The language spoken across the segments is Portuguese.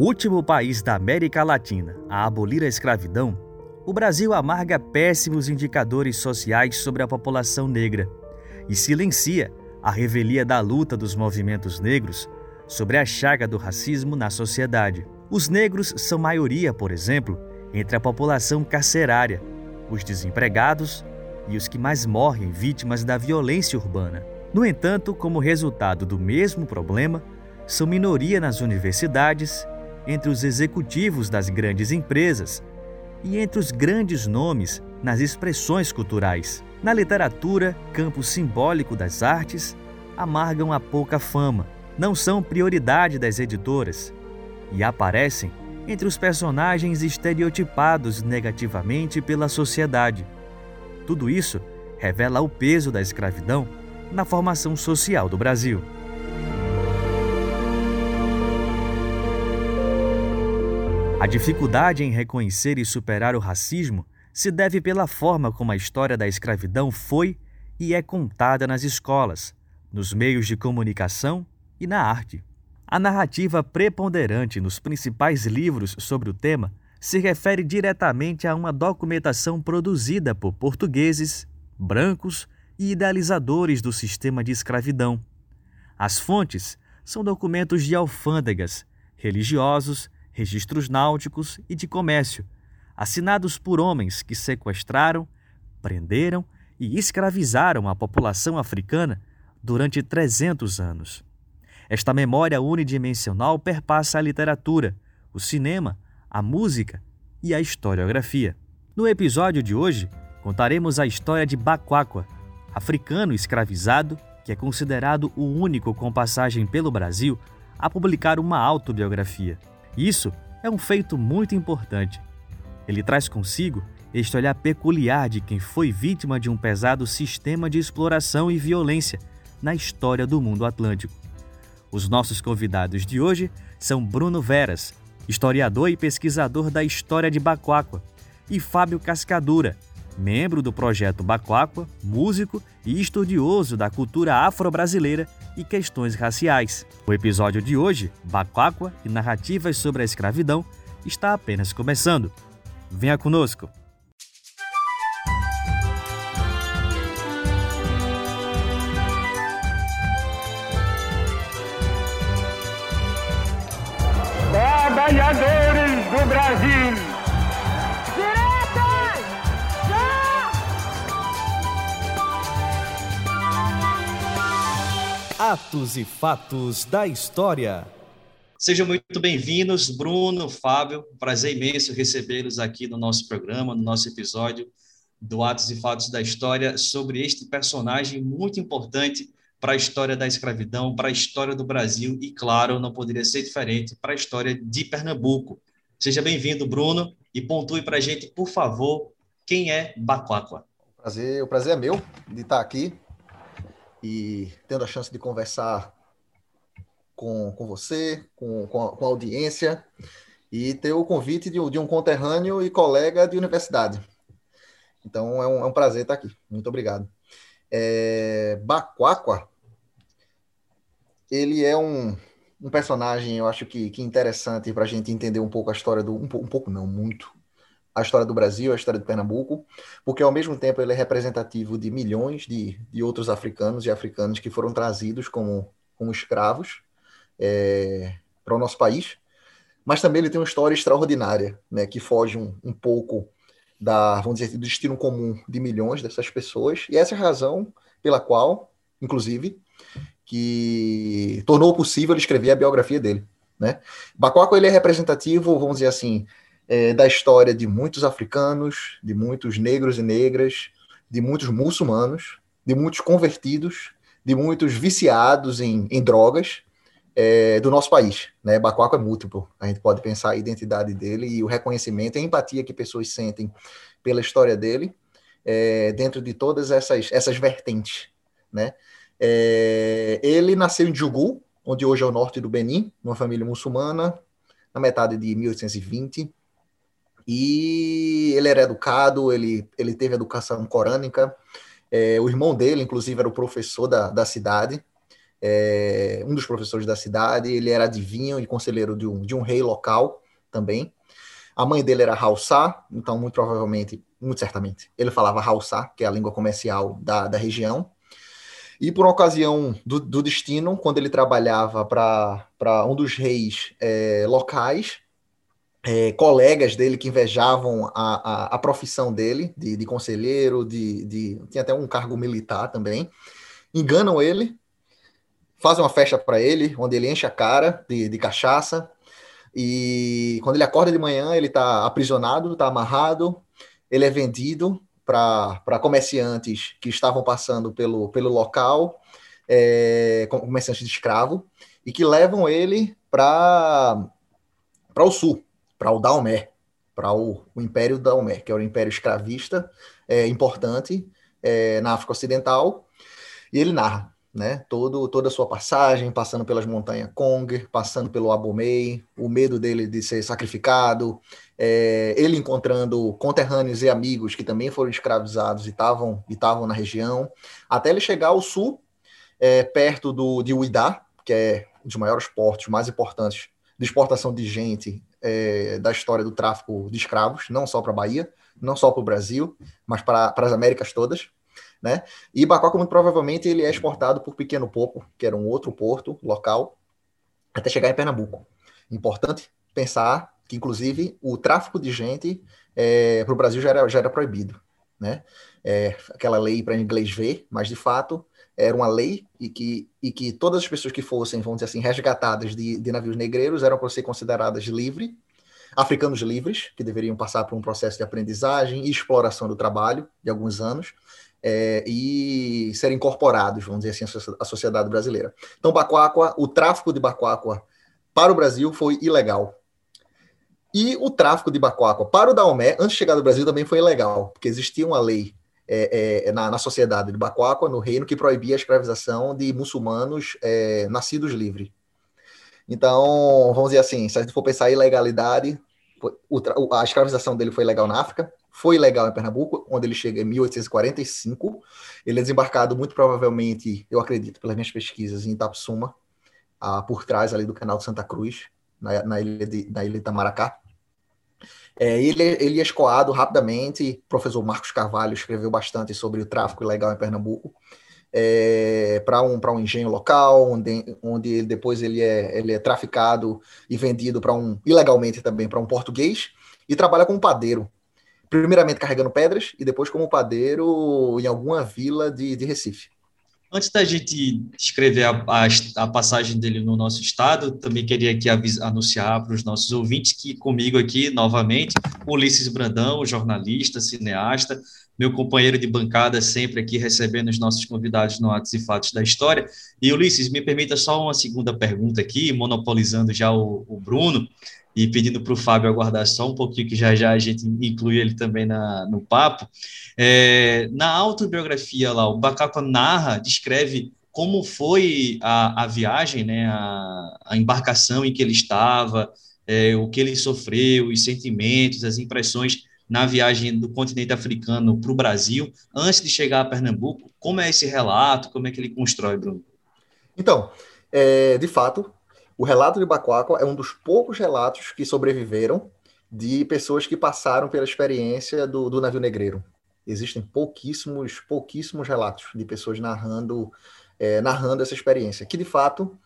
último país da América Latina a abolir a escravidão, o Brasil amarga péssimos indicadores sociais sobre a população negra e silencia a revelia da luta dos movimentos negros sobre a chaga do racismo na sociedade. Os negros são maioria, por exemplo, entre a população carcerária, os desempregados e os que mais morrem vítimas da violência urbana. No entanto, como resultado do mesmo problema, são minoria nas universidades, entre os executivos das grandes empresas e entre os grandes nomes nas expressões culturais. Na literatura, campo simbólico das artes, amargam a pouca fama, não são prioridade das editoras e aparecem entre os personagens estereotipados negativamente pela sociedade. Tudo isso revela o peso da escravidão na formação social do Brasil. A dificuldade em reconhecer e superar o racismo se deve pela forma como a história da escravidão foi e é contada nas escolas, nos meios de comunicação e na arte. A narrativa preponderante nos principais livros sobre o tema se refere diretamente a uma documentação produzida por portugueses, brancos e idealizadores do sistema de escravidão. As fontes são documentos de alfândegas, religiosos, registros náuticos e de comércio, assinados por homens que sequestraram, prenderam e escravizaram a população africana durante 300 anos. Esta memória unidimensional perpassa a literatura, o cinema, a música e a historiografia. No episódio de hoje, contaremos a história de Baquaqua, africano escravizado que é considerado o único com passagem pelo Brasil a publicar uma autobiografia. Isso é um feito muito importante. Ele traz consigo este olhar peculiar de quem foi vítima de um pesado sistema de exploração e violência na história do mundo atlântico. Os nossos convidados de hoje são Bruno Veras, historiador e pesquisador da história de Bacoaqua, e Fábio Cascadura, membro do projeto Bacoaqua, músico e estudioso da cultura afro-brasileira e questões raciais. O episódio de hoje, Bacoaqua e narrativas sobre a escravidão, está apenas começando. Venha conosco! Atos e fatos da história. Sejam muito bem-vindos, Bruno, Fábio. Prazer imenso recebê-los aqui no nosso programa, no nosso episódio do Atos e Fatos da História, sobre este personagem muito importante para a história da escravidão, para a história do Brasil e, claro, não poderia ser diferente para a história de Pernambuco. Seja bem-vindo, Bruno, e pontue para a gente, por favor, quem é Baquaqua. O prazer, o prazer é meu de estar aqui e tendo a chance de conversar com, com você, com, com, a, com a audiência, e ter o convite de, de, um conterrâneo e colega de universidade. Então é um, é um prazer estar aqui. Muito obrigado. É, Baquaqua, ele é um, um personagem, eu acho que, que interessante para a gente entender um pouco a história do. Um, um pouco, não, muito. A história do Brasil, a história de Pernambuco, porque ao mesmo tempo ele é representativo de milhões de, de outros africanos e africanos que foram trazidos como, como escravos é, para o nosso país, mas também ele tem uma história extraordinária, né, que foge um, um pouco da, vamos dizer, do destino comum de milhões dessas pessoas, e essa é a razão pela qual, inclusive, que tornou possível escrever a biografia dele, né? Bacoaco, ele é representativo, vamos dizer assim, é, da história de muitos africanos, de muitos negros e negras, de muitos muçulmanos, de muitos convertidos, de muitos viciados em, em drogas, é, do nosso país. Né? Bacoaco é múltiplo. A gente pode pensar a identidade dele e o reconhecimento e a empatia que pessoas sentem pela história dele é, dentro de todas essas, essas vertentes. Né? É, ele nasceu em Jugu, onde hoje é o norte do Benin, numa família muçulmana, na metade de 1820. E ele era educado, ele, ele teve educação corânica. É, o irmão dele, inclusive, era o professor da, da cidade é, um dos professores da cidade, ele era adivinho e conselheiro de um, de um rei local também. A mãe dele era Haussá, então muito provavelmente, muito certamente, ele falava Haussá, que é a língua comercial da, da região. E por ocasião do, do destino, quando ele trabalhava para um dos reis é, locais, é, colegas dele que invejavam a, a, a profissão dele, de, de conselheiro, de, de, tinha até um cargo militar também, enganam ele, fazem uma festa para ele, onde ele enche a cara de, de cachaça, e quando ele acorda de manhã, ele está aprisionado, está amarrado, ele é vendido para comerciantes que estavam passando pelo, pelo local, é, comerciantes de escravo, e que levam ele para o sul, para o Daomé, para o, o, Império Daomé, que é o império escravista é, importante é, na África Ocidental, e ele narra né? Todo, toda a sua passagem, passando pelas montanhas Kong, passando pelo Abomey, o medo dele de ser sacrificado, é, ele encontrando conterrâneos e amigos que também foram escravizados e e estavam na região, até ele chegar ao sul, é, perto do, de Uidá, que é um dos maiores portos mais importantes de exportação de gente é, da história do tráfico de escravos, não só para a Bahia, não só para o Brasil, mas para as Américas todas né? E Bacoca, muito provavelmente, ele é exportado por Pequeno Popo, que era um outro porto local, até chegar em Pernambuco. Importante pensar que, inclusive, o tráfico de gente é, para o Brasil já era, já era proibido, né? É, aquela lei para inglês ver, mas de fato era uma lei e que, e que todas as pessoas que fossem, vamos dizer assim, resgatadas de, de navios negreiros eram para ser consideradas livres, africanos livres, que deveriam passar por um processo de aprendizagem e exploração do trabalho de alguns anos, é, e serem incorporados, vamos dizer assim, à sociedade brasileira. Então, Bacoacua, o tráfico de Bacoacua para o Brasil foi ilegal. E o tráfico de Bacoacua para o Daomé, antes de chegar do Brasil, também foi ilegal, porque existia uma lei é, é, na, na, sociedade de Bacoacua, no reino, que proibia a escravização de muçulmanos é, nascidos livres. Então, vamos dizer assim, se a gente for pensar em ilegalidade, a escravização dele foi legal na África, foi legal em Pernambuco, onde ele chega em 1845. Ele é desembarcado muito provavelmente, eu acredito, pelas minhas pesquisas, em Itapsuma, ah, por trás ali do canal de Santa Cruz, na, na ilha, de, na ilha de Itamaracá. É, ele, ele é escoado rapidamente. O professor Marcos Carvalho escreveu bastante sobre o tráfico ilegal em Pernambuco. É, para um, um engenho local, onde, onde depois ele é, ele é traficado e vendido para um ilegalmente também para um português e trabalha como padeiro primeiramente carregando pedras e depois como padeiro em alguma vila de, de Recife. Antes da gente escrever a, a, a, passagem dele no nosso estado, também queria aqui anunciar para os nossos ouvintes que comigo aqui, novamente, Ulisses Brandão, jornalista, cineasta, meu companheiro de bancada, sempre aqui recebendo os nossos convidados no Atos e Fatos da História. E Ulisses, me permita só uma segunda pergunta aqui, monopolizando já o, o Bruno e pedindo para o Fábio aguardar só um pouquinho, que já já a gente inclui ele também na, no papo. É, na autobiografia lá, o Bacaco narra, descreve como foi a, a viagem, né, a, a embarcação em que ele estava, é, o que ele sofreu, os sentimentos, as impressões na viagem do continente africano para o Brasil, antes de chegar a Pernambuco. Como é esse relato? Como é que ele constrói, Bruno? Então, é, de fato, o relato de Bacoaco é um dos poucos relatos que sobreviveram de pessoas que passaram pela experiência do, do navio negreiro. Existem pouquíssimos, pouquíssimos relatos de pessoas narrando, é, narrando essa experiência. Que de fato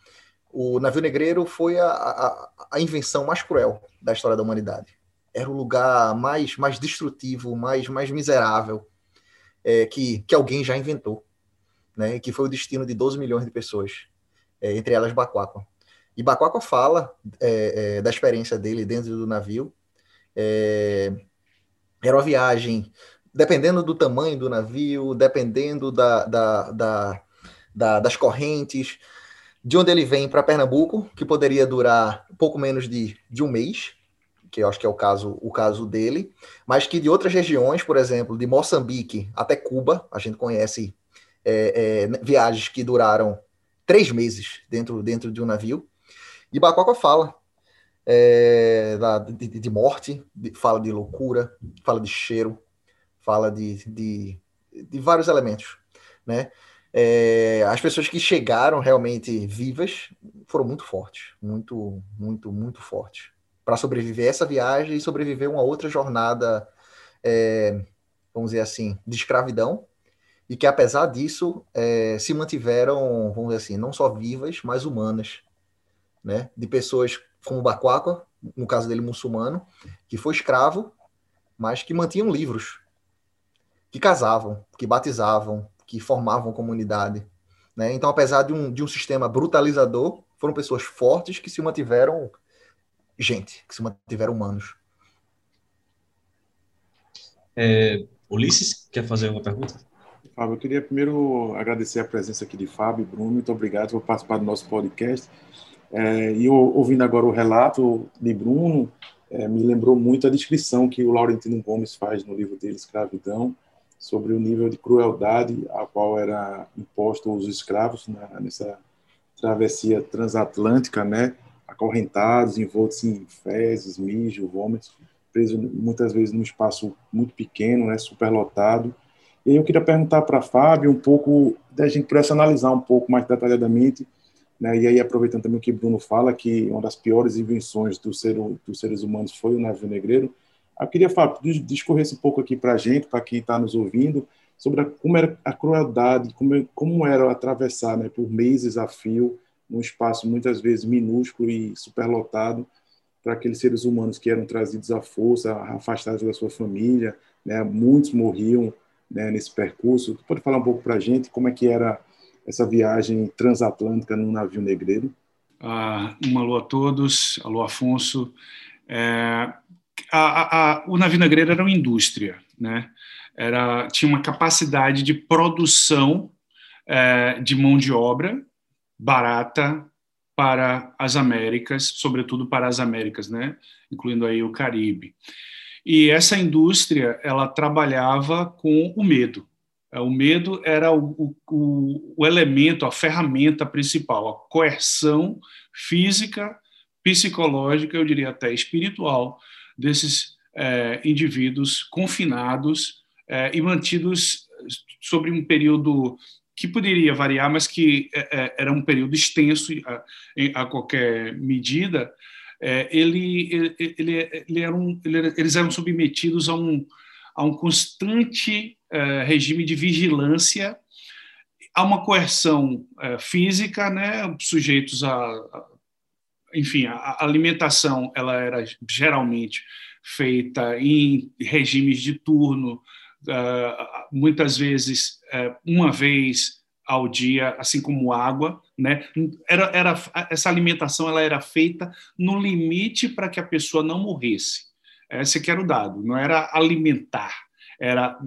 o navio negreiro foi a, a, a, invenção mais cruel da história da humanidade. Era o lugar mais, mais destrutivo, mais, mais miserável é, que, que alguém já inventou, né? Que foi o destino de 12 milhões de pessoas, é, entre elas Bacoaco. E Bacoaco fala é, é, da experiência dele dentro do navio. É, era uma viagem, dependendo do tamanho do navio, dependendo da, da, da, da das correntes, de onde ele vem para Pernambuco, que poderia durar pouco menos de, de um mês, que eu acho que é o caso, o caso dele, mas que de outras regiões, por exemplo, de Moçambique até Cuba, a gente conhece é, é, viagens que duraram três meses dentro, dentro de um navio. E Bacoca fala é, da, de, de, morte, de, fala de loucura, fala de cheiro, fala de, de, de vários elementos, né? é, as pessoas que chegaram realmente vivas foram muito fortes, muito, muito, muito fortes, para sobreviver essa viagem e sobreviver uma outra jornada, é, vamos dizer assim, de escravidão, e que apesar disso é, se mantiveram, vamos dizer assim, não só vivas, mas humanas, né? De pessoas como Baquaca, no caso dele muçulmano, que foi escravo, mas que mantinham livros, que casavam, que batizavam, que formavam comunidade. Né? Então, apesar de um, de um sistema brutalizador, foram pessoas fortes que se mantiveram gente, que se mantiveram humanos. É, Ulisses, quer fazer alguma pergunta? Fábio, eu queria primeiro agradecer a presença aqui de Fábio e Bruno. Muito obrigado por participar do nosso podcast. É, e eu, ouvindo agora o relato de Bruno, é, me lembrou muito a descrição que o Laurentino Gomes faz no livro dele, Escravidão, sobre o nível de crueldade a qual era imposto os escravos na, nessa travessia transatlântica, né? acorrentados, envoltos em fezes, mijo, vômitos, presos muitas vezes num espaço muito pequeno, né? superlotado. E eu queria perguntar para Fábio um pouco, da gente pudesse analisar um pouco mais detalhadamente né? E aí, aproveitando também o que Bruno fala, que uma das piores invenções do ser, dos seres humanos foi o navio negreiro, eu queria falar, discorresse um pouco aqui para a gente, para quem está nos ouvindo, sobre a, como era a crueldade, como, como era atravessar né, por meses a fio, num espaço muitas vezes minúsculo e superlotado, para aqueles seres humanos que eram trazidos à força, afastados da sua família, né, muitos morriam né, nesse percurso. Pode falar um pouco para a gente como é que era essa viagem transatlântica num navio negreiro? Ah, um alô a todos, alô Afonso. É, a, a, o navio negreiro era uma indústria, né? Era, tinha uma capacidade de produção é, de mão de obra barata para as Américas, sobretudo para as Américas, né? incluindo aí o Caribe. E essa indústria ela trabalhava com o medo. É, o medo era o, o, o elemento, a ferramenta principal, a coerção física, psicológica, eu diria até espiritual, desses é, indivíduos confinados é, e mantidos sobre um período que poderia variar, mas que é, é era um período extenso a, a qualquer medida. É, ele, ele, ele, era um, eles eram submetidos a um, a um constante uh, regime de vigilância, há uma coerção uh, física, né, sujeitos a, a enfim, a alimentação ela era geralmente feita em regimes de turno, uh, muitas vezes uma vez ao dia, assim como água, né? Era, era essa alimentação ela era feita no limite para que a pessoa não morresse. Esse que era o dado, não era alimentar, era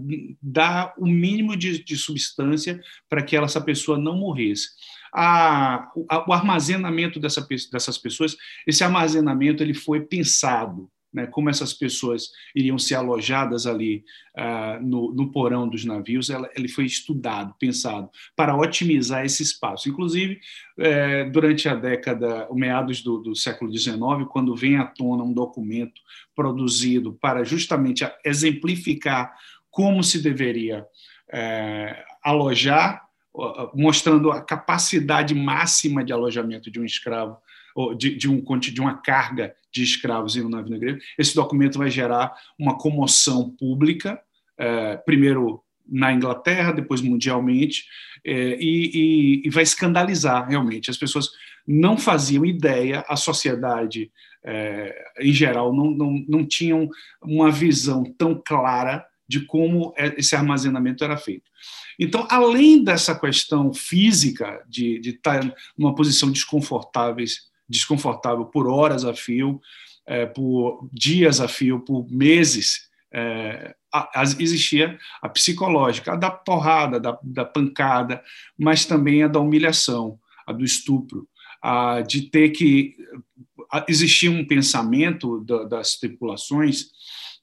dar o mínimo de, de substância para que essa pessoa não morresse. A, a, o armazenamento dessa, dessas pessoas, esse armazenamento ele foi pensado né, como essas pessoas iriam ser alojadas ali uh, no, no, porão dos navios, ela, ele foi estudado, pensado, para otimizar esse espaço. Inclusive, é, durante a década, meados do, do século XIX, quando vem à tona um documento produzido para justamente exemplificar como se deveria é, alojar, mostrando a capacidade máxima de alojamento de um escravo de, de, um, de uma carga de escravos no navio negreiro. Esse documento vai gerar uma comoção pública, é, primeiro na Inglaterra, depois mundialmente, é, e, e, e, vai escandalizar realmente. As pessoas não faziam ideia, a sociedade é, em geral não, não, não tinham uma visão tão clara de como esse armazenamento era feito. Então, além dessa questão física de, de estar numa posição desconfortáveis desconfortável por horas a fio, é, por dias a fio, por meses, é, a, a, existia a psicológica, a da porrada, da, da, pancada, mas também a da humilhação, a do estupro, a de ter que. A, existia um pensamento da, das tripulações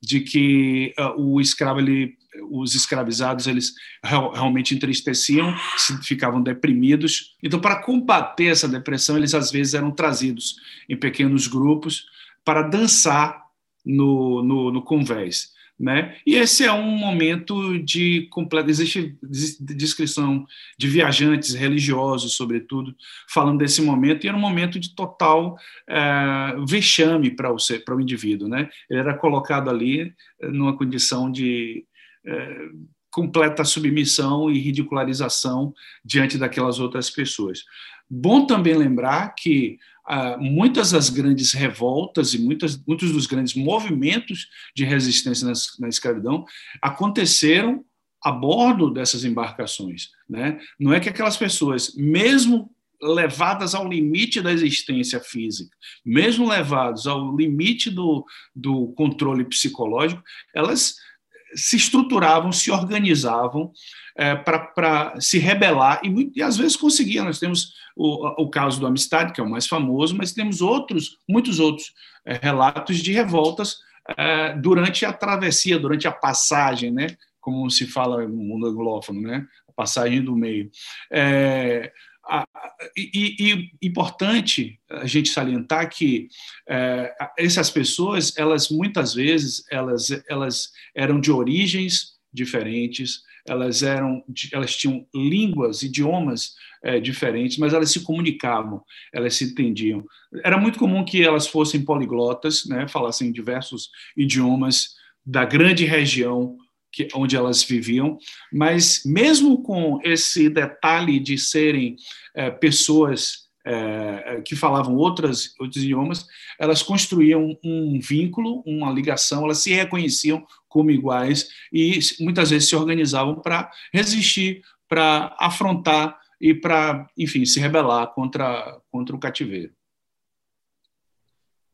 de que uh, o escravo ele os escravizados eles realmente entristeciam, ficavam deprimidos. Então, para combater essa depressão, eles às vezes eram trazidos em pequenos grupos para dançar no, no, no convés. Né? E esse é um momento de completa. Existe descrição de viajantes religiosos, sobretudo, falando desse momento, e era um momento de total é, vexame para o, para o indivíduo. Né? Ele era colocado ali eh, numa condição de é, completa submissão e ridicularização diante daquelas outras pessoas. Bom também lembrar que ah, muitas das grandes revoltas e muitas, muitos dos grandes movimentos de resistência na, na escravidão aconteceram a bordo dessas embarcações. Né? Não é que aquelas pessoas, mesmo levadas ao limite da existência física, mesmo levadas ao limite do, do controle psicológico, elas se estruturavam, se organizavam é, para se rebelar e, e, às vezes conseguiam. Nós temos o, o, caso do Amistade, que é o mais famoso, mas temos outros, muitos outros é, relatos de revoltas é, durante a travessia, durante a passagem, né? como se fala no mundo anglófono, né? a passagem do meio. É, e, e, importante a gente salientar que é, essas pessoas, elas muitas vezes elas, elas eram de origens diferentes, elas eram, elas tinham línguas, idiomas é, diferentes, mas elas se comunicavam, elas se entendiam. Era muito comum que elas fossem poliglotas, né, falassem diversos idiomas da grande região que, onde elas viviam, mas mesmo com esse detalhe de serem é, pessoas é, que falavam outras, outros idiomas, elas construíam um vínculo, uma ligação, elas se reconheciam como iguais e muitas vezes se organizavam para resistir, para afrontar e para, enfim, se rebelar contra, contra o cativeiro.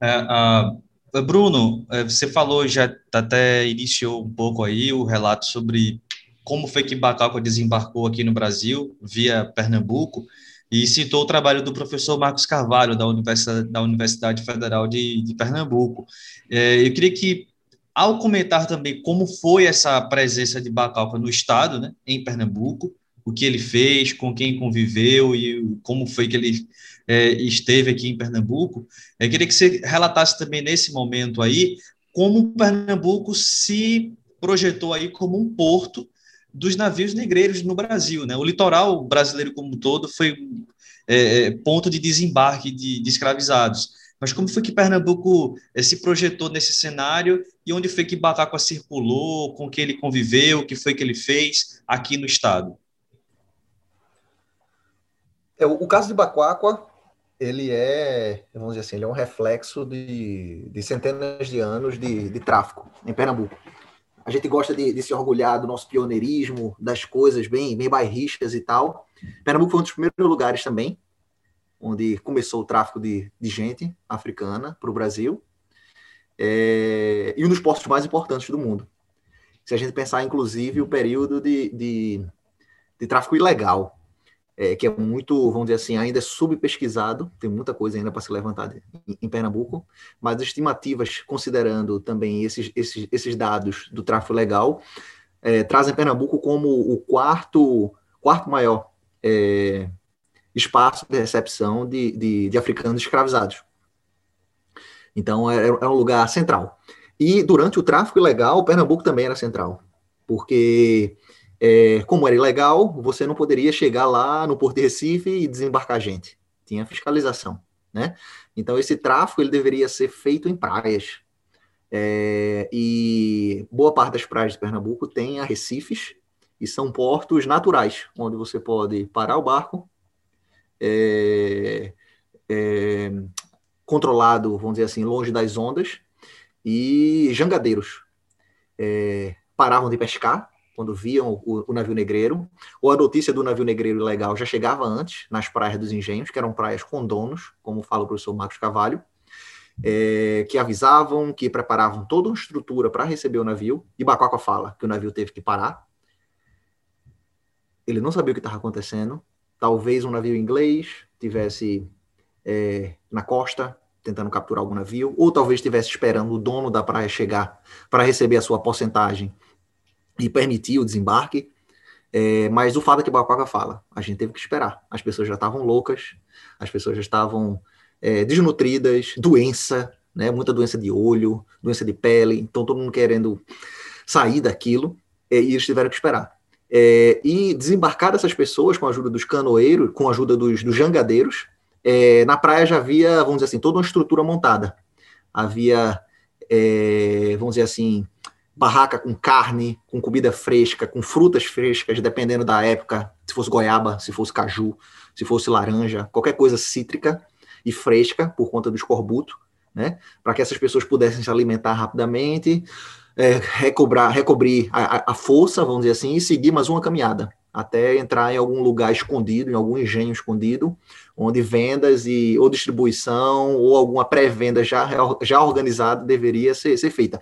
É, uh, Bruno, é, você falou, já até iniciou um pouco aí o relato sobre como foi que Bacalco desembarcou aqui no Brasil, via Pernambuco, e citou o trabalho do professor Marcos Carvalho, da Universidade, da Universidade Federal de, de Pernambuco. É, eu queria que, ao comentar também como foi essa presença de Bacalca no Estado, né, em Pernambuco, o que ele fez, com quem conviveu e como foi que ele é, esteve aqui em Pernambuco, eu queria que você relatasse também nesse momento aí como Pernambuco se projetou aí como um porto dos navios negreiros no Brasil. Né? O litoral brasileiro como um todo foi é, é, ponto de desembarque de, de, escravizados. Mas como foi que Pernambuco é, se projetou nesse cenário e onde foi que Batacua circulou, com que ele conviveu, o que foi que ele fez aqui no estado? É, o, caso de Bacuacua, ele é, vamos dizer assim, ele é um reflexo de, de centenas de anos de, de tráfico em Pernambuco a gente gosta de, de, se orgulhar do nosso pioneirismo, das coisas bem, bem bairristas e tal. Pernambuco foi um dos primeiros lugares também, onde começou o tráfico de, de gente africana para o Brasil. É, e um dos portos mais importantes do mundo. Se a gente pensar, inclusive, o período de, de, de tráfico ilegal é, que é muito, vamos dizer assim, ainda é subpesquisado, tem muita coisa ainda para se levantar em, Pernambuco, mas as estimativas, considerando também esses, esses, esses dados do tráfico legal, é, trazem Pernambuco como o quarto, quarto maior é, espaço de recepção de, de, de, africanos escravizados. Então, era, era um lugar central. E durante o tráfico ilegal, Pernambuco também era central, porque é, como era ilegal, você não poderia chegar lá no Porto de Recife e desembarcar gente. Tinha fiscalização, né? Então esse tráfego ele deveria ser feito em praias. É, e boa parte das praias de Pernambuco tem arrecifes e são portos naturais, onde você pode parar o barco, é, é, controlado, vamos dizer assim, longe das ondas, e jangadeiros. É, paravam de pescar, quando viam o, o, navio negreiro, ou a notícia do navio negreiro ilegal já chegava antes, nas praias dos engenhos, que eram praias com donos, como fala o professor Marcos Cavalho, é, que avisavam, que preparavam toda uma estrutura para receber o navio, e Bacoca fala que o navio teve que parar. Ele não sabia o que estava acontecendo. Talvez um navio inglês tivesse é, na costa tentando capturar algum navio, ou talvez estivesse esperando o dono da praia chegar para receber a sua porcentagem e permitir o desembarque. É, mas o fato é que Bacoca fala, a gente teve que esperar. As pessoas já estavam loucas, as pessoas já estavam é, desnutridas, doença, né, muita doença de olho, doença de pele, então todo mundo querendo sair daquilo e eles tiveram que esperar. É, e desembarcar essas pessoas com a ajuda dos canoeiros, com a ajuda dos, dos jangadeiros, é, na praia já havia, vamos dizer assim, toda uma estrutura montada. Havia, é, vamos dizer assim, barraca com carne, com comida fresca, com frutas frescas, dependendo da época, se fosse goiaba, se fosse caju, se fosse laranja, qualquer coisa cítrica e fresca por conta do escorbuto, né? Para que essas pessoas pudessem se alimentar rapidamente, é, recobrar, recobrir a, a, força, vamos dizer assim, e seguir mais uma caminhada até entrar em algum lugar escondido, em algum engenho escondido, onde vendas e ou distribuição ou alguma pré-venda já, já organizada deveria ser, ser feita.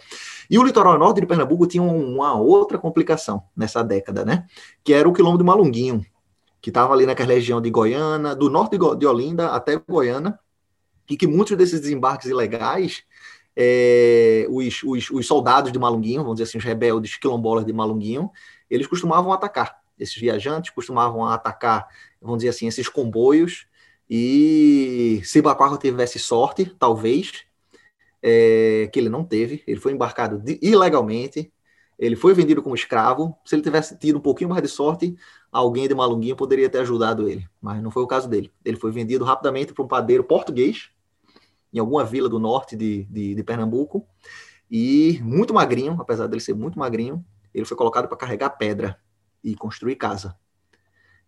E o litoral norte de Pernambuco tinha uma outra complicação nessa década, né? Que era o quilombo de Malunguinho, que estava ali naquela região de Goiânia, do norte de Olinda até Goiânia, e que muitos desses desembarques ilegais, é, os, os, os soldados de Malunguinho, vamos dizer assim, os rebeldes quilombolas de Malunguinho, eles costumavam atacar esses viajantes costumavam atacar, vamos dizer assim, esses comboios. E se Baquaco tivesse sorte, talvez, é, que ele não teve, ele foi embarcado de, ilegalmente, ele foi vendido como escravo. Se ele tivesse tido um pouquinho mais de sorte, alguém de Malunguinho poderia ter ajudado ele, mas não foi o caso dele. Ele foi vendido rapidamente para um padeiro português, em alguma vila do norte de, de, de Pernambuco, e muito magrinho, apesar dele ser muito magrinho, ele foi colocado para carregar pedra e construir casa.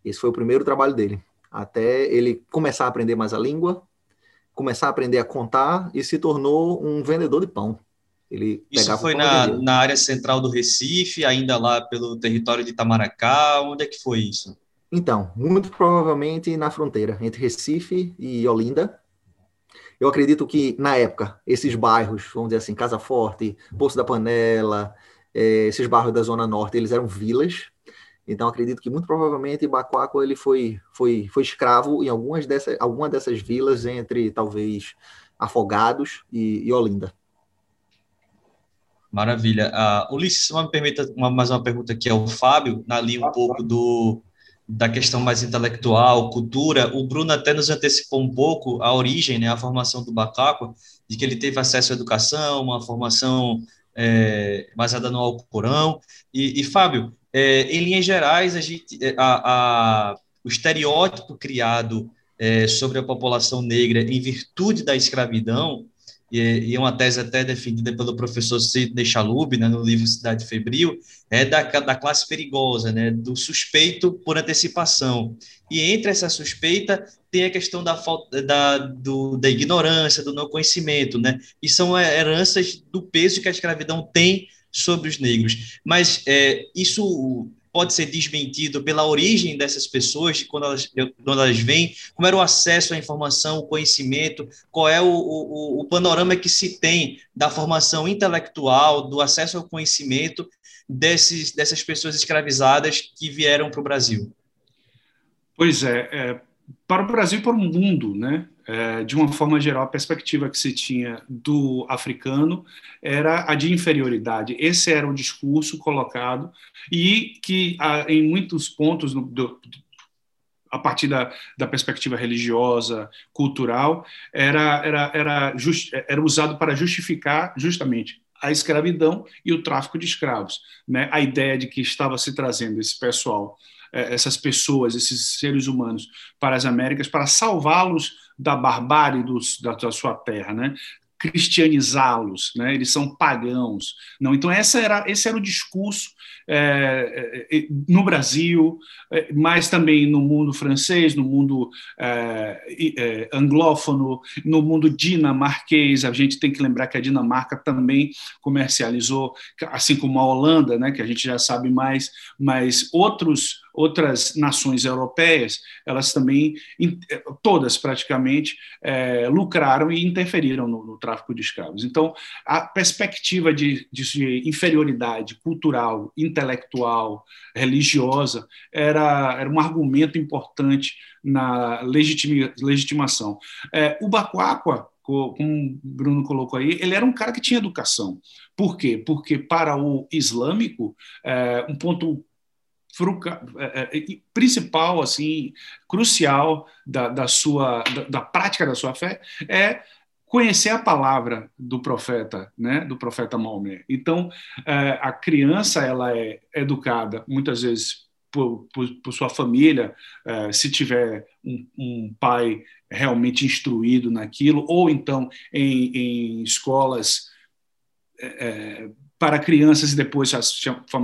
Esse foi o primeiro trabalho dele, até ele começar a aprender mais a língua, começar a aprender a contar e se tornou um vendedor de pão. Ele Isso foi na, na área central do Recife, ainda lá pelo território de Itamaracá, onde é que foi isso? Então, muito provavelmente na fronteira entre Recife e Olinda. Eu acredito que, na época, esses bairros, vamos dizer assim, Casa Forte, Poço da Panela, eh, esses bairros da Zona Norte, eles eram vilas, então acredito que muito provavelmente Bacoaco ele foi, foi, foi escravo em algumas dessas, alguma dessas vilas entre talvez Afogados e, e Olinda. Maravilha. Uh, Ulisses, só me permita uma, mais uma pergunta aqui ao Fábio, na linha um pouco do, da questão mais intelectual, cultura. O Bruno até nos antecipou um pouco a origem, né, a formação do Bacaco, de que ele teve acesso à educação, uma formação é, baseada no Alcorão. E, e Fábio, é, em linhas gerais, a gente, é, a, a, o estereótipo criado é, sobre a população negra em virtude da escravidão, e, e uma tese até defendida pelo professor Sidney Chalub, né, no livro Cidade Febril, é da, da classe perigosa, né, do suspeito por antecipação. E entre essa suspeita tem a questão da falta da, do, da ignorância, do não conhecimento, né? E são heranças do peso que a escravidão tem sobre os negros. Mas é, isso pode ser desmentido pela origem dessas pessoas, de quando elas, quando elas vêm, como era o acesso à informação, o conhecimento, qual é o, o, o panorama que se tem da formação intelectual, do acesso ao conhecimento desses, dessas pessoas escravizadas que vieram para o Brasil. Pois é, é, para o Brasil e para o mundo, né? É, de uma forma geral, a perspectiva que se tinha do africano era a de inferioridade. Esse era o discurso colocado e que, em muitos pontos, no, do, a partir da, da, perspectiva religiosa, cultural, era, era, era, just, era usado para justificar justamente a escravidão e o tráfico de escravos. Né? A ideia de que estava se trazendo esse pessoal essas pessoas, esses seres humanos, para as Américas, para salvá-los da barbárie dos, da, da sua terra, né? cristianizá-los, né? eles são pagãos. Não, então essa era, esse era o discurso é, é, é no Brasil, é, mas também no mundo francês, no mundo é, é, anglófono, no mundo dinamarquês. A gente tem que lembrar que a Dinamarca também comercializou, assim como a Holanda, né, que a gente já sabe mais, mas outros outras nações europeias, elas também, todas praticamente, é, lucraram e interferiram no, no, tráfico de escravos. Então, a perspectiva de, de, inferioridade cultural, intelectual, religiosa, era, era um argumento importante na legitima, legitimação. É, o Bacuacua, como o Bruno colocou aí, ele era um cara que tinha educação. Por quê? Porque para o islâmico, um ponto fruca, é, é, principal, assim, crucial da, da sua da, da, prática da sua fé é conhecer a palavra do profeta, né, do profeta Maomé. Então, é, a criança ela é educada muitas vezes por, por, por sua família, se tiver um, um, pai realmente instruído naquilo, ou então em, em escolas é, para crianças e depois as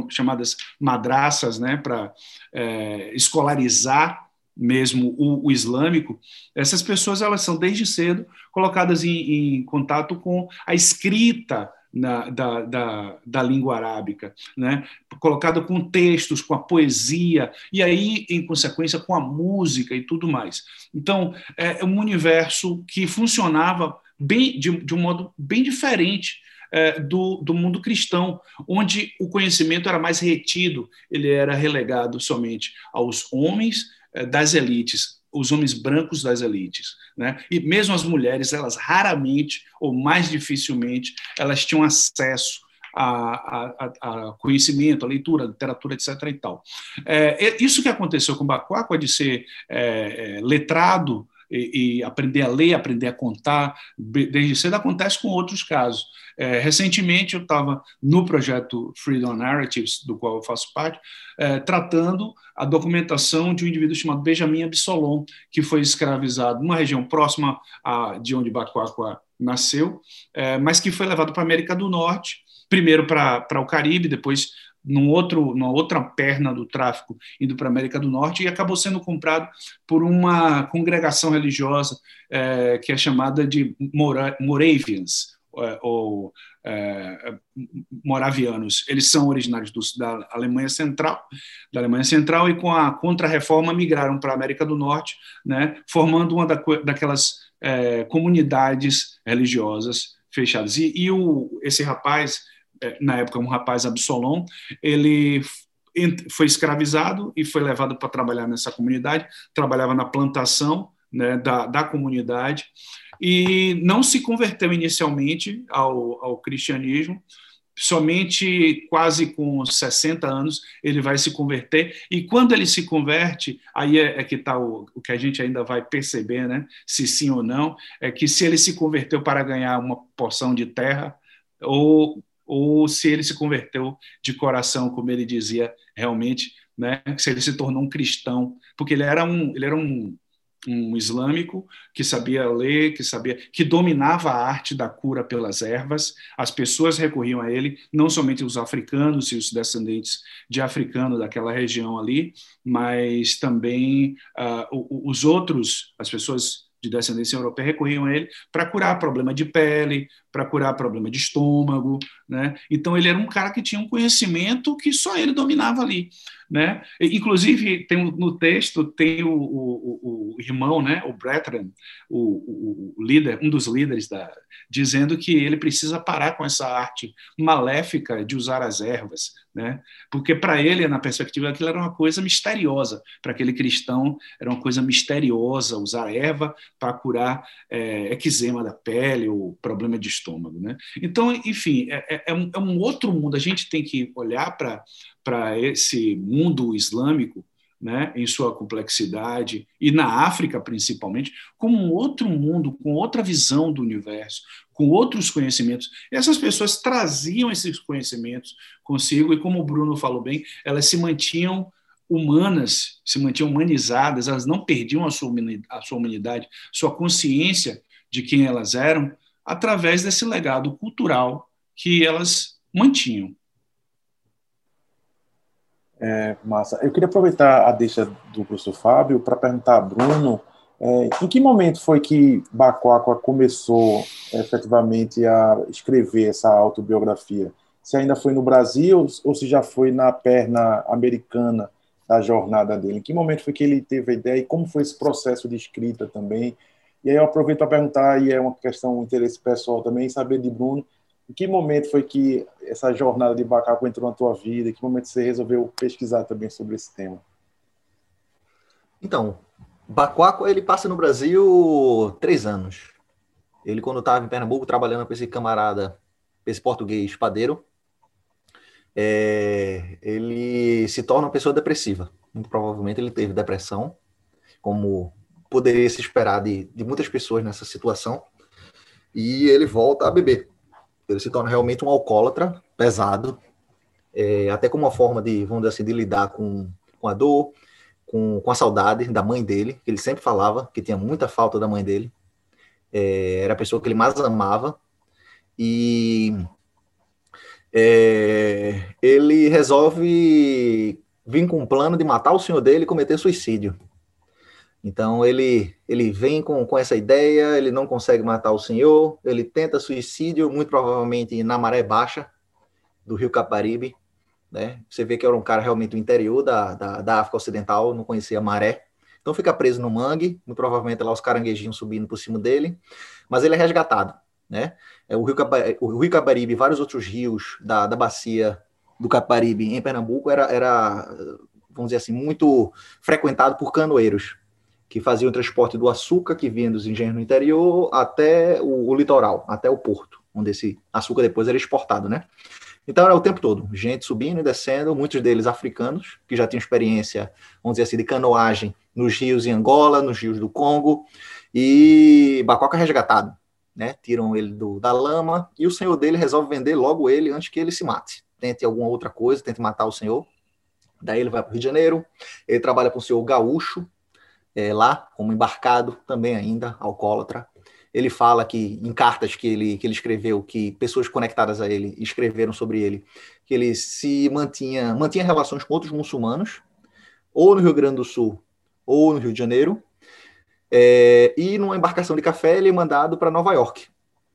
chamadas madraças, né, para é, escolarizar mesmo o, o, islâmico, essas pessoas elas são desde cedo colocadas em, em contato com a escrita na, da, da, da, língua arábica, né? colocada com textos, com a poesia, e aí, em consequência, com a música e tudo mais. Então, é um universo que funcionava bem, de, de um modo bem diferente é, do, do mundo cristão, onde o conhecimento era mais retido, ele era relegado somente aos homens é, das elites, os homens brancos das elites, né? E mesmo as mulheres, elas raramente ou mais dificilmente elas tinham acesso a, a, a, conhecimento, a leitura, a literatura, etc. E tal. É, isso que aconteceu com Bacuaco de ser é, é, letrado e, e, aprender a ler, aprender a contar, desde cedo acontece com outros casos. É, recentemente eu estava no projeto Freedom Narratives, do qual eu faço parte, é, tratando a documentação de um indivíduo chamado Benjamin Absalom, que foi escravizado numa região próxima a, de onde Bacuacua nasceu, é, mas que foi levado para a América do Norte, primeiro para o Caribe, depois num outro, numa outra perna do tráfico indo para a América do Norte e acabou sendo comprado por uma congregação religiosa é, que é chamada de Mora, Moravians, é, ou é, moravianos. Eles são originários do, da Alemanha Central, da Alemanha Central e com a Contra-Reforma migraram para a América do Norte, né, formando uma da, daquelas é, comunidades religiosas fechadas. E, e o, esse rapaz na época um rapaz Absalom, ele foi escravizado e foi levado para trabalhar nessa comunidade, trabalhava na plantação né, da, da comunidade e não se converteu inicialmente ao, ao cristianismo, somente quase com 60 anos ele vai se converter e quando ele se converte aí é, é que está o, o, que a gente ainda vai perceber né se sim ou não é que se ele se converteu para ganhar uma porção de terra ou ou se ele se converteu de coração, como ele dizia realmente, né? se ele se tornou um cristão, porque ele era um, ele era um, um islâmico que sabia ler, que sabia, que dominava a arte da cura pelas ervas. As pessoas recorriam a ele, não somente os africanos e os descendentes de africano daquela região ali, mas também uh, os outros, as pessoas de descendência europeia recorriam a ele para curar problema de pele, para curar problema de estômago, né? Então ele era um cara que tinha um conhecimento que só ele dominava ali, né? Inclusive tem no texto tem o, o, o irmão, né? O Brethren, o, o, líder, um dos líderes da, dizendo que ele precisa parar com essa arte maléfica de usar as ervas, né? Porque para ele, na perspectiva daquilo, era uma coisa misteriosa. Para aquele cristão, era uma coisa misteriosa usar erva para curar é, eczema da pele ou problema de estômago, né? Então, enfim, é, é, é, um, é um outro mundo. A gente tem que olhar para esse mundo islâmico né, em sua complexidade, e na África principalmente, como um outro mundo, com outra visão do universo, com outros conhecimentos. E essas pessoas traziam esses conhecimentos consigo, e como o Bruno falou bem, elas se mantinham humanas, se mantinham humanizadas, elas não perdiam a sua, humanidade, sua consciência de quem elas eram, através desse legado cultural que elas mantinham. É, massa. Eu queria aproveitar a deixa do professor Fábio para perguntar a Bruno é, em que momento foi que Bacuacua começou efetivamente a escrever essa autobiografia? Se ainda foi no Brasil ou se já foi na perna americana da jornada dele? Em que momento foi que ele teve a ideia e como foi esse processo de escrita também? E aí eu aproveito para perguntar, e é uma questão de interesse pessoal também, saber de Bruno, em que momento foi que essa jornada de Bacaco entrou na tua vida? Em que momento você resolveu pesquisar também sobre esse tema? Então, Bacuaco, ele passa no Brasil três anos. Ele, quando estava em Pernambuco, trabalhando com esse camarada, esse português padeiro, é, ele se torna uma pessoa depressiva. Muito provavelmente ele teve depressão, como poderia se esperar de, de muitas pessoas nessa situação. e ele volta a beber. Ele se torna realmente um alcoólatra pesado, é, até como uma forma de, vamos dizer assim, de lidar com, com a dor, com, com a saudade da mãe dele, que ele sempre falava que tinha muita falta da mãe dele. É, era a pessoa que ele mais amava. E é, ele resolve vir com um plano de matar o senhor dele e cometer suicídio. Então ele ele vem com, com essa ideia, ele não consegue matar o senhor, ele tenta suicídio, muito provavelmente na maré baixa do rio Caparibe, né? Você vê que era um cara realmente do interior da, da, da África Ocidental, não conhecia a maré. Então fica preso no mangue, muito provavelmente lá os caranguejinhos subindo por cima dele, mas ele é resgatado, né? É, o rio, Caparibe, o rio Caparibe e vários outros rios da, da bacia do Caparibe em Pernambuco era, era, vamos dizer assim, muito frequentado por canoeiros, que faziam o transporte do açúcar que vinha dos engenhos no interior até o, o, litoral, até o porto, onde esse açúcar depois era exportado, né? Então era o tempo todo, gente subindo e descendo, muitos deles africanos, que já tinham experiência, vamos dizer assim, de canoagem nos rios em Angola, nos rios do Congo, e Bacoca resgatado, né? Tiram ele do, da lama e o senhor dele resolve vender logo ele antes que ele se mate. Tente alguma outra coisa, tente matar o senhor. Daí ele vai para o Rio de Janeiro, ele trabalha com o senhor gaúcho, é, lá, como embarcado, também ainda, alcoólatra. Ele fala que, em cartas que ele, que ele escreveu, que pessoas conectadas a ele escreveram sobre ele, que ele se mantinha, mantinha relações com outros muçulmanos, ou no Rio Grande do Sul, ou no Rio de Janeiro, é, e numa embarcação de café ele é mandado para Nova York,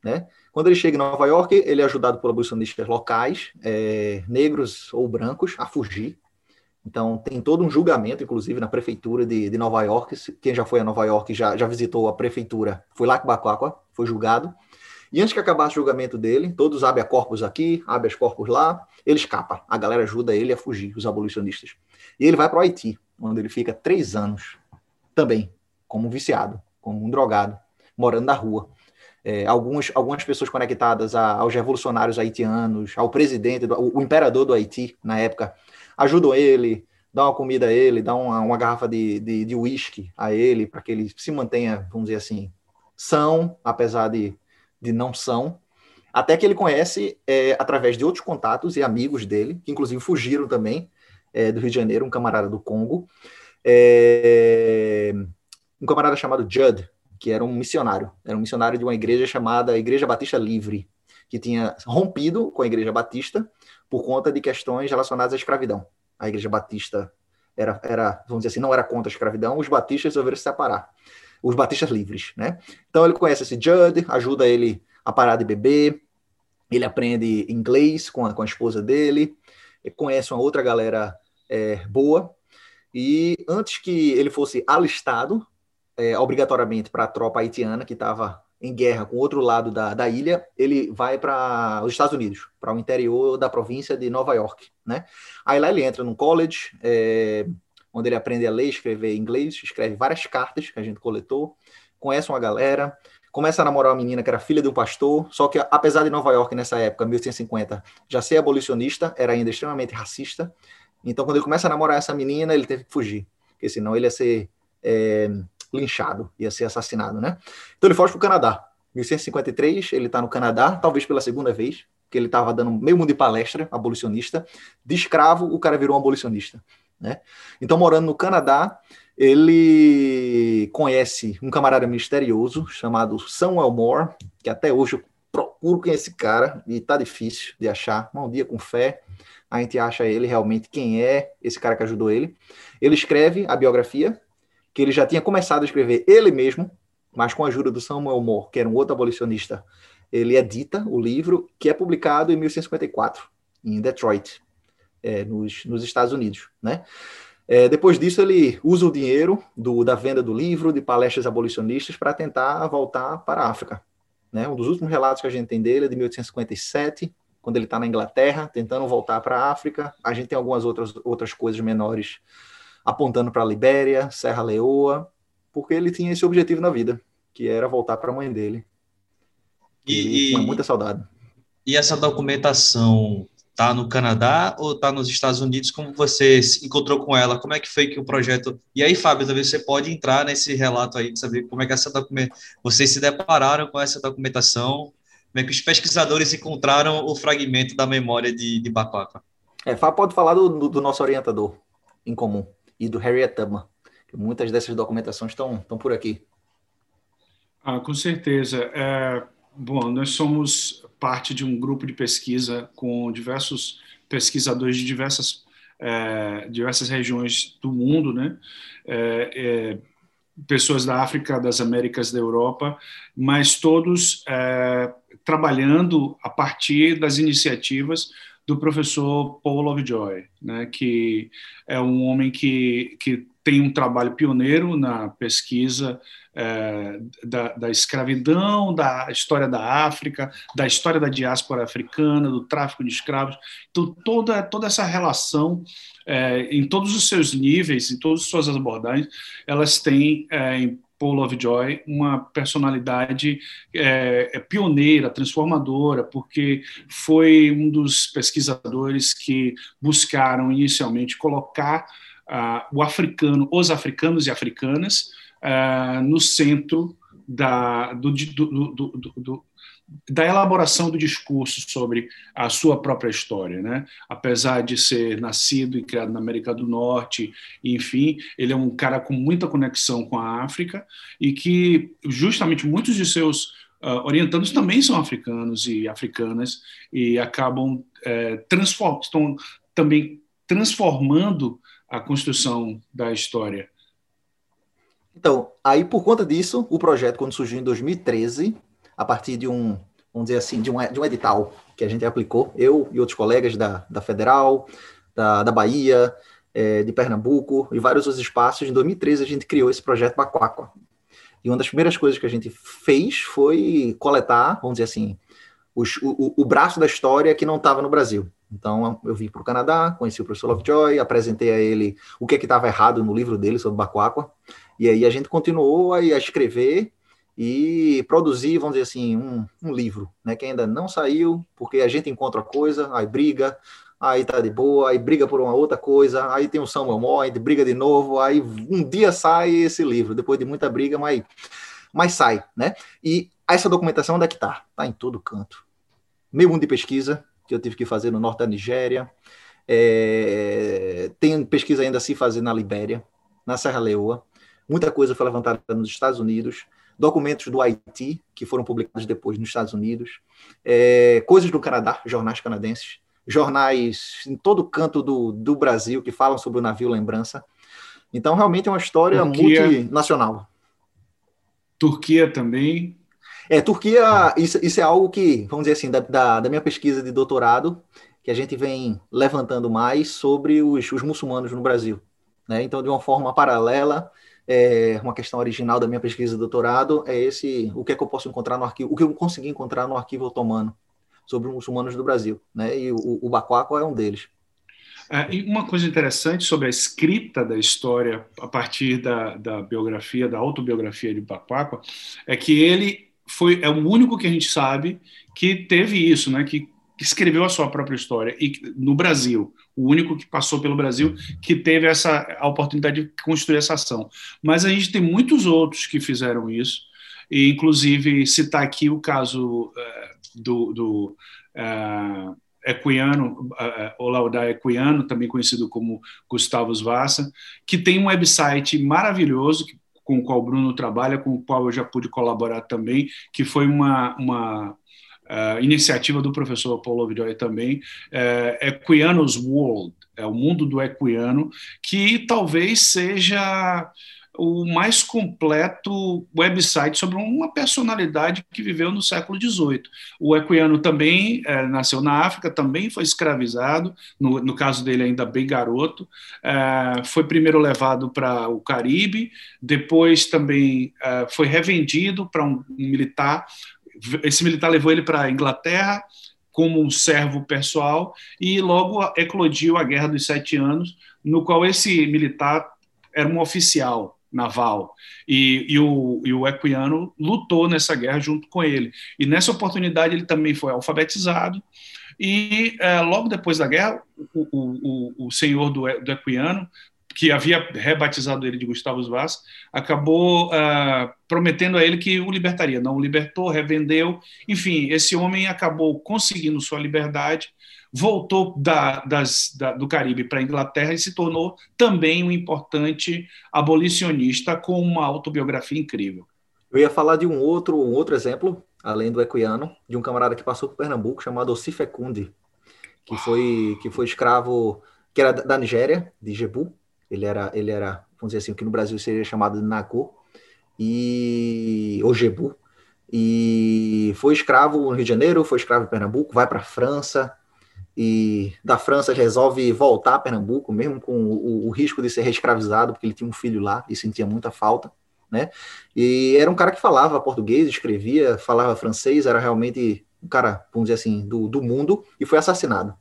né? Quando ele chega em Nova York, ele é ajudado por abolicionistas locais, é, negros ou brancos, a fugir então, tem todo um julgamento, inclusive, na prefeitura de, de Nova York. Quem já foi a Nova York já, já visitou a prefeitura, foi lá que Bacuacua, foi julgado. E antes que acabasse o julgamento dele, todos habeas corpus aqui, habeas corpus lá, ele escapa. A galera ajuda ele a fugir, os abolicionistas. E ele vai para o Haiti, onde ele fica três anos, também, como um viciado, como um drogado, morando na rua. É, algumas, algumas pessoas conectadas a, aos revolucionários haitianos, ao presidente, do, o, o imperador do Haiti, na época, ajudam ele, dão uma comida a ele, dão uma, uma garrafa de, de, de whisky a ele, para que ele se mantenha, vamos dizer assim, são, apesar de, de não são. Até que ele conhece, é, através de outros contatos e amigos dele, que inclusive fugiram também é, do Rio de Janeiro, um camarada do Congo, é, um camarada chamado Judd, que era um missionário, era um missionário de uma igreja chamada Igreja Batista Livre, que tinha rompido com a Igreja Batista por conta de questões relacionadas à escravidão. A Igreja Batista era, era, vamos dizer assim, não era contra a escravidão, os batistas resolveram se separar. Os batistas livres, né? Então ele conhece esse Judd, ajuda ele a parar de beber, ele aprende inglês com a, com a esposa dele, conhece uma outra galera é, boa, e antes que ele fosse alistado, é, obrigatoriamente para a tropa haitiana que estava em guerra com o outro lado da, da ilha, ele vai para os Estados Unidos, para o interior da província de Nova York, né? Aí lá ele entra num college, é, onde ele aprende a ler, escrever inglês, escreve várias cartas que a gente coletou, conhece uma galera, começa a namorar uma menina que era filha de um pastor, só que apesar de Nova York nessa época, 1850, já ser abolicionista, era ainda extremamente racista. Então quando ele começa a namorar essa menina, ele teve que fugir, porque senão ele ia ser é, linchado, ia ser assassinado, né? Então ele foge para o Canadá. 1853, ele está no Canadá, talvez pela segunda vez, que ele estava dando meio mundo de palestra abolicionista. De escravo, o cara virou um abolicionista. Né? Então, morando no Canadá, ele conhece um camarada misterioso chamado Samuel Moore, que até hoje eu procuro quem é esse cara, e tá difícil de achar. Um dia com fé, a gente acha ele realmente quem é esse cara que ajudou ele. Ele escreve a biografia, que ele já tinha começado a escrever ele mesmo, mas com a ajuda do Samuel Moore, que era um outro abolicionista, ele edita o livro, que é publicado em 1854, em Detroit, é, nos, nos Estados Unidos, né? É, depois disso, ele usa o dinheiro do, da venda do livro, de palestras abolicionistas, para tentar voltar para a África. Né? Um dos últimos relatos que a gente tem dele é de 1857, quando ele está na Inglaterra, tentando voltar para a África. A gente tem algumas outras, outras coisas menores apontando para a Libéria, Serra Leoa, porque ele tinha esse objetivo na vida, que era voltar para a mãe dele. E, e tinha muita saudade. E essa documentação Tá no Canadá ou tá nos Estados Unidos? Como você se encontrou com ela? Como é que foi que o projeto? E aí, Fábio, talvez você pode entrar nesse relato aí saber como é que essa documentação, vocês se depararam com essa documentação, como é que os pesquisadores encontraram o fragmento da memória de, de Baquaca? É, Fábio pode falar do, do, nosso orientador em comum e do Harriet Tubman, muitas dessas documentações estão, estão por aqui. Ah, com certeza. É, bom, nós somos parte de um grupo de pesquisa com diversos pesquisadores de diversas, é, diversas regiões do mundo, né? É, é pessoas da África, das Américas, da Europa, mas todos é, trabalhando a partir das iniciativas do professor Paul Lovejoy, né, que é um homem que, que tem um trabalho pioneiro na pesquisa é, da, da, escravidão, da história da África, da história da diáspora africana, do tráfico de escravos. Então, toda, toda essa relação, é, em todos os seus níveis, em todas as suas abordagens, elas têm é, Paul Lovejoy uma personalidade é, é, pioneira, transformadora, porque foi um dos pesquisadores que buscaram inicialmente colocar uh, o africano, os africanos e africanas, uh, no centro da, do, do, do, do, da elaboração do discurso sobre a sua própria história, né? Apesar de ser nascido e criado na América do Norte, enfim, ele é um cara com muita conexão com a África e que justamente muitos de seus uh, orientandos também são africanos e africanas e acabam é, transform estão também transformando a construção da história. Então, aí por conta disso, o projeto, quando surgiu em 2013, a partir de um, vamos dizer assim, de um, de um edital que a gente aplicou, eu e outros colegas da, da Federal, da, da Bahia, é, de Pernambuco e vários outros espaços, em 2013 a gente criou esse projeto Baquáqua. E uma das primeiras coisas que a gente fez foi coletar, vamos dizer assim, os, o, o braço da história que não estava no Brasil. Então, eu vim para o Canadá, conheci o professor Lovejoy, apresentei a ele o que é estava errado no livro dele sobre Baquáqua, e aí a gente continuou a escrever e produzir, vamos dizer assim, um, um, livro, né, que ainda não saiu, porque a gente encontra coisa, aí briga, aí tá de boa, aí briga por uma outra coisa, aí tem o Samuel Moy, briga de novo, aí um dia sai esse livro, depois de muita briga, mas, mas sai, né? E essa documentação onde é que tá? Tá em todo canto. Meio mundo de pesquisa, que eu tive que fazer no norte da Nigéria, é, tem pesquisa ainda a se fazer na Libéria, na Serra Leoa, muita coisa foi levantada nos Estados Unidos, documentos do Haiti, que foram publicados depois nos Estados Unidos, é, coisas do Canadá, jornais canadenses, jornais em todo canto do, do Brasil que falam sobre o navio Lembrança. Então, realmente é uma história Turquia, multinacional. Turquia também. É, Turquia, isso, isso é algo que, vamos dizer assim, da, da, da minha pesquisa de doutorado, que a gente vem levantando mais sobre os, os muçulmanos no Brasil. Né? Então, de uma forma paralela, é, uma questão original da minha pesquisa de doutorado é esse, o que é que eu posso encontrar no arquivo, o que eu consegui encontrar no arquivo otomano sobre os muçulmanos do Brasil, né? E o, o Baquaco é um deles. É, uma coisa interessante sobre a escrita da história a partir da, da biografia, da autobiografia de Baquaco, é que ele foi é o único que a gente sabe que teve isso, né? Que escreveu a sua própria história e no Brasil o único que passou pelo Brasil que teve essa a oportunidade de construir essa ação. Mas a gente tem muitos outros que fizeram isso, e inclusive citar aqui o caso uh, do, do uh, Equiano, uh, Olaudá Equiano, também conhecido como Gustavo Vassa, que tem um website maravilhoso com o qual o Bruno trabalha, com o qual eu já pude colaborar também, que foi uma, uma uh, iniciativa do professor Paulo Lovejoy também, uh, Equiano's World, é o mundo do equiano, que talvez seja o mais completo website sobre uma personalidade que viveu no século XVIII. O equiano também é, nasceu na África, também foi escravizado, no, no caso dele ainda bem garoto, é, foi primeiro levado para o Caribe, depois também é, foi revendido para um, um militar esse militar levou ele para a Inglaterra como um servo pessoal e logo eclodiu a Guerra dos Sete Anos, no qual esse militar era um oficial naval. E, e, o, e o Equiano lutou nessa guerra junto com ele. E nessa oportunidade ele também foi alfabetizado. E é, logo depois da guerra, o, o, o senhor do, do Equiano, que havia rebatizado ele de Gustavo Vaz, acabou uh, prometendo a ele que o libertaria. Não o libertou, revendeu. Enfim, esse homem acabou conseguindo sua liberdade voltou da, das, da, do Caribe para a Inglaterra e se tornou também um importante abolicionista com uma autobiografia incrível. Eu ia falar de um outro, um outro exemplo, além do equiano, de um camarada que passou por Pernambuco chamado Ossi Fecunde, que foi, que foi escravo, que era da Nigéria, de Jebu. Ele era, ele era, vamos dizer assim, o que no Brasil seria chamado de Nagô, e, ou Jebu. E foi escravo no Rio de Janeiro, foi escravo em Pernambuco, vai para a França, e da França resolve voltar a Pernambuco, mesmo com o, o, risco de ser reescravizado, porque ele tinha um filho lá e sentia muita falta, né? E era um cara que falava português, escrevia, falava francês, era realmente um cara, vamos dizer assim, do, do mundo, e foi assassinado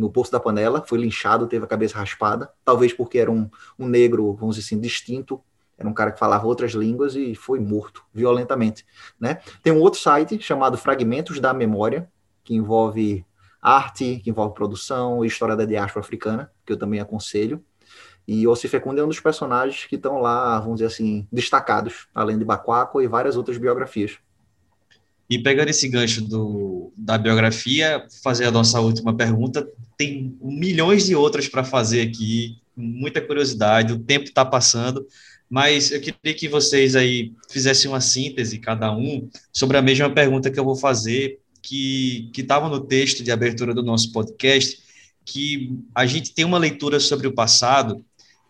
no Poço da Panela, foi linchado, teve a cabeça raspada, talvez porque era um, um negro, vamos dizer assim, distinto, era um cara que falava outras línguas e foi morto violentamente, né? Tem um outro site chamado Fragmentos da Memória, que envolve arte, que envolve produção, e história da diáspora africana, que eu também aconselho. E Ossi Fecundo é um dos personagens que estão lá, vamos dizer assim, destacados, além de Bacuaco e várias outras biografias. E pegando esse gancho do, da biografia, fazer a nossa última pergunta. Tem milhões de outras para fazer aqui, muita curiosidade, o tempo está passando, mas eu queria que vocês aí fizessem uma síntese, cada um, sobre a mesma pergunta que eu vou fazer que estava no texto de abertura do nosso podcast, que a gente tem uma leitura sobre o passado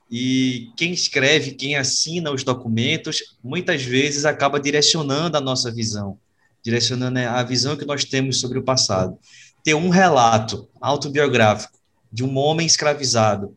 e quem escreve, quem assina os documentos, muitas vezes acaba direcionando a nossa visão, direcionando né, a visão que nós temos sobre o passado. Ter um relato autobiográfico de um homem escravizado,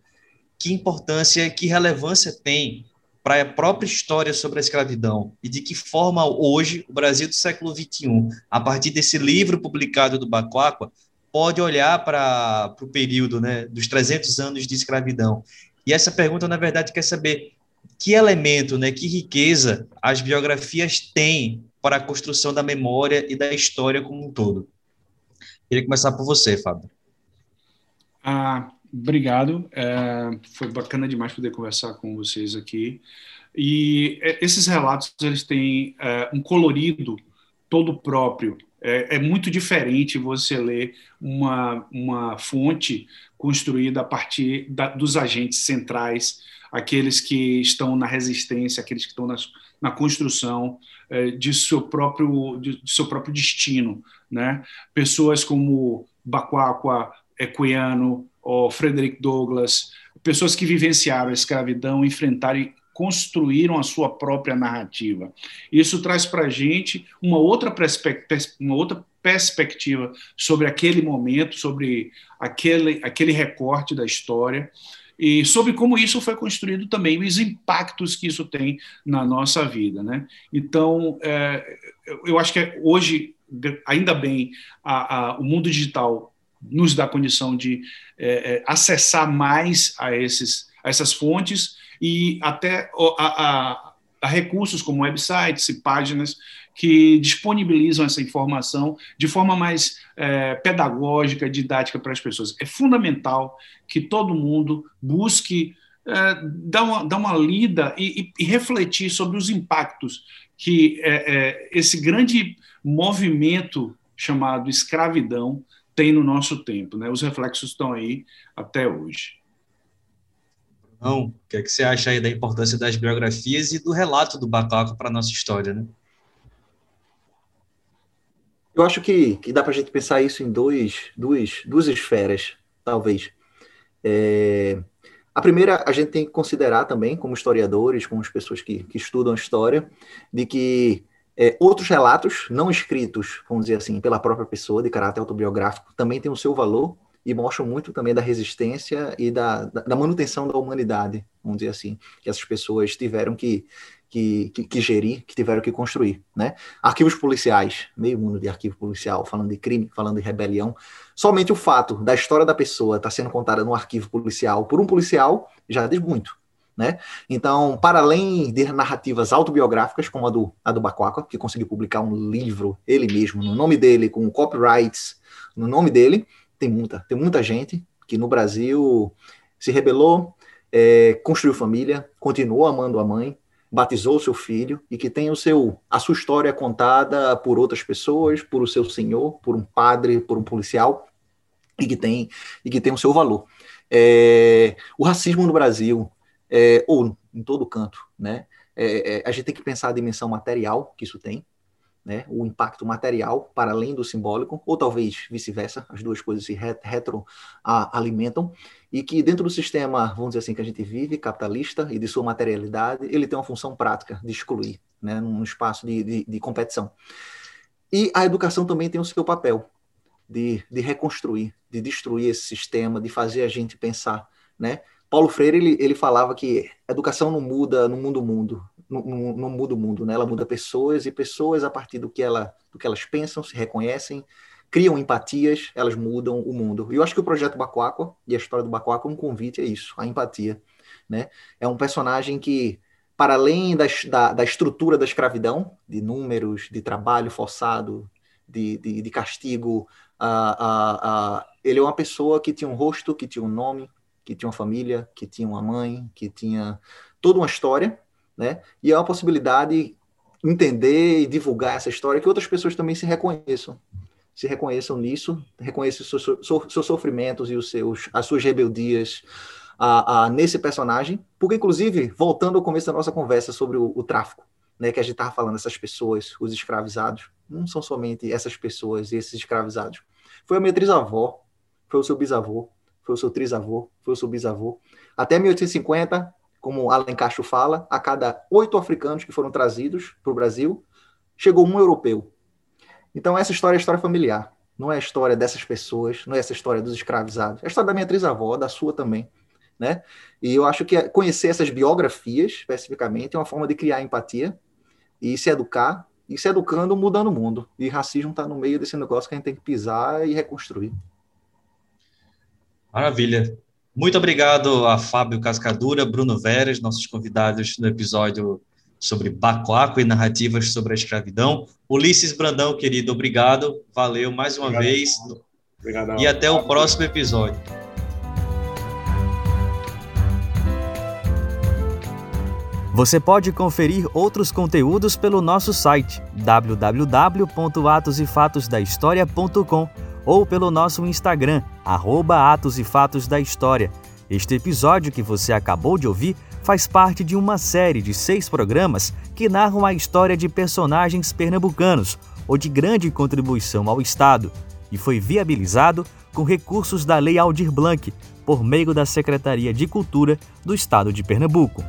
que importância, que relevância tem para a própria história sobre a escravidão e de que forma hoje o Brasil do século XXI, a partir desse livro publicado do Bacuacua, pode olhar para o período né, dos 300 anos de escravidão. E essa pergunta, na verdade, quer saber que elemento, né, que riqueza as biografias têm para a construção da memória e da história como um todo. Queria começar por você, Fábio. Ah, Obrigado, é, foi bacana demais poder conversar com vocês aqui. E é, esses relatos eles têm é, um colorido todo próprio. É, é, muito diferente você ler uma, uma fonte construída a partir da, dos agentes centrais, aqueles que estão na resistência, aqueles que estão nas, na construção é, de, seu próprio, de, de, seu próprio destino. Né? Pessoas como Bacuacua, Equiano, o Frederick Douglass, pessoas que vivenciaram a escravidão, enfrentaram e construíram a sua própria narrativa. Isso traz para a gente uma outra, uma outra perspectiva sobre aquele momento, sobre aquele, aquele recorte da história e sobre como isso foi construído também, os impactos que isso tem na nossa vida. Né? Então, é, eu acho que hoje, ainda bem, a, a, o mundo digital nos dá condição de é, é, acessar mais a, esses, a essas fontes e até a, a, a recursos como websites e páginas que disponibilizam essa informação de forma mais é, pedagógica, didática para as pessoas. É fundamental que todo mundo busque é, dar, uma, dar uma lida e, e, e, refletir sobre os impactos que é, é esse grande movimento chamado escravidão tem no nosso tempo. Né? Os reflexos estão aí até hoje. Não, o que, é que você acha aí da importância das biografias e do relato do Bacaco para a nossa história, né? Eu acho que, que dá para a gente pensar isso em dois, duas, duas esferas, talvez. É, a primeira, a gente tem que considerar também, como historiadores, como as pessoas que, que estudam história, de que é, outros relatos, não escritos, vamos dizer assim, pela própria pessoa, de caráter autobiográfico, também têm o seu valor e mostram muito também da resistência e da, da, manutenção da humanidade, vamos dizer assim, que essas pessoas tiveram que, que, que, que, gerir, que tiveram que construir. Né? Arquivos policiais, meio mundo de arquivo policial, falando de crime, falando de rebelião. Somente o fato da história da pessoa estar tá sendo contada no arquivo policial por um policial já diz muito. Né? Então, para além de narrativas autobiográficas, como a do, a do Bacuaca, que conseguiu publicar um livro, ele mesmo, no nome dele, com copyrights no nome dele, tem muita, tem muita gente que no Brasil se rebelou, é, construiu família, continuou amando a mãe, batizou seu filho e que tem o seu a sua história contada por outras pessoas, por o seu senhor, por um padre, por um policial e que tem e que tem o seu valor. É, o racismo no Brasil é, ou em todo canto, né? É, é, a gente tem que pensar a dimensão material que isso tem, né, o impacto material para além do simbólico, ou talvez vice-versa, as duas coisas se retroalimentam, e que dentro do sistema, vamos dizer assim, que a gente vive, capitalista e de sua materialidade, ele tem uma função prática de excluir, né, num espaço de, de, de competição. E a educação também tem o seu papel de, de reconstruir, de destruir esse sistema, de fazer a gente pensar, né? Paulo Freire ele, ele falava que educação não muda, não muda o mundo, não, não, muda o mundo, né? Ela muda pessoas e pessoas a partir do que, ela, do que elas pensam, se reconhecem, criam empatias, elas mudam o mundo. E eu acho que o projeto Bacuaco e a história do Bacuaco é um convite a isso, a empatia, né? É um personagem que para além da, da, da estrutura da escravidão, de números, de trabalho forçado, de, de, de castigo, uh, uh, uh, ele é uma pessoa que tinha um rosto, que tinha um nome, que tinha uma família, que tinha uma mãe, que tinha toda uma história, né? E é uma possibilidade entender e divulgar essa história que outras pessoas também se reconheçam, se reconheçam nisso, reconheçam seus, seus sofrimentos e os seus, as suas rebeldias a, a, nesse personagem, porque inclusive voltando ao começo da nossa conversa sobre o, o tráfico, né? Que a gente estava falando essas pessoas, os escravizados, não são somente essas pessoas e esses escravizados. Foi a minha trisavó, foi o seu bisavô, foi o seu trisavô, foi o seu bisavô. Até 1850, como Alan Castro fala, a cada oito africanos que foram trazidos para o Brasil, chegou um europeu. Então, essa história é história familiar. Não é a história dessas pessoas, não é essa história dos escravizados. É a história da minha trisavó, da sua também. Né? E eu acho que conhecer essas biografias, especificamente, é uma forma de criar empatia e se educar. E se educando, mudando o mundo. E racismo está no meio desse negócio que a gente tem que pisar e reconstruir. Maravilha. Muito obrigado a Fábio Cascadura, Bruno Veras, nossos convidados no episódio sobre Bacoaco e narrativas sobre a escravidão. Ulisses Brandão, querido, obrigado. Valeu mais uma obrigado. vez. Obrigado. E até o próximo episódio. Você pode conferir outros conteúdos pelo nosso site www.atosefatosdahistoria.com ou pelo nosso Instagram, arroba Atos e Fatos da História. Este episódio que você acabou de ouvir faz parte de uma série de seis programas que narram a história de personagens pernambucanos ou de grande contribuição ao Estado e foi viabilizado com recursos da Lei Aldir Blanc, por meio da Secretaria de Cultura do Estado de Pernambuco.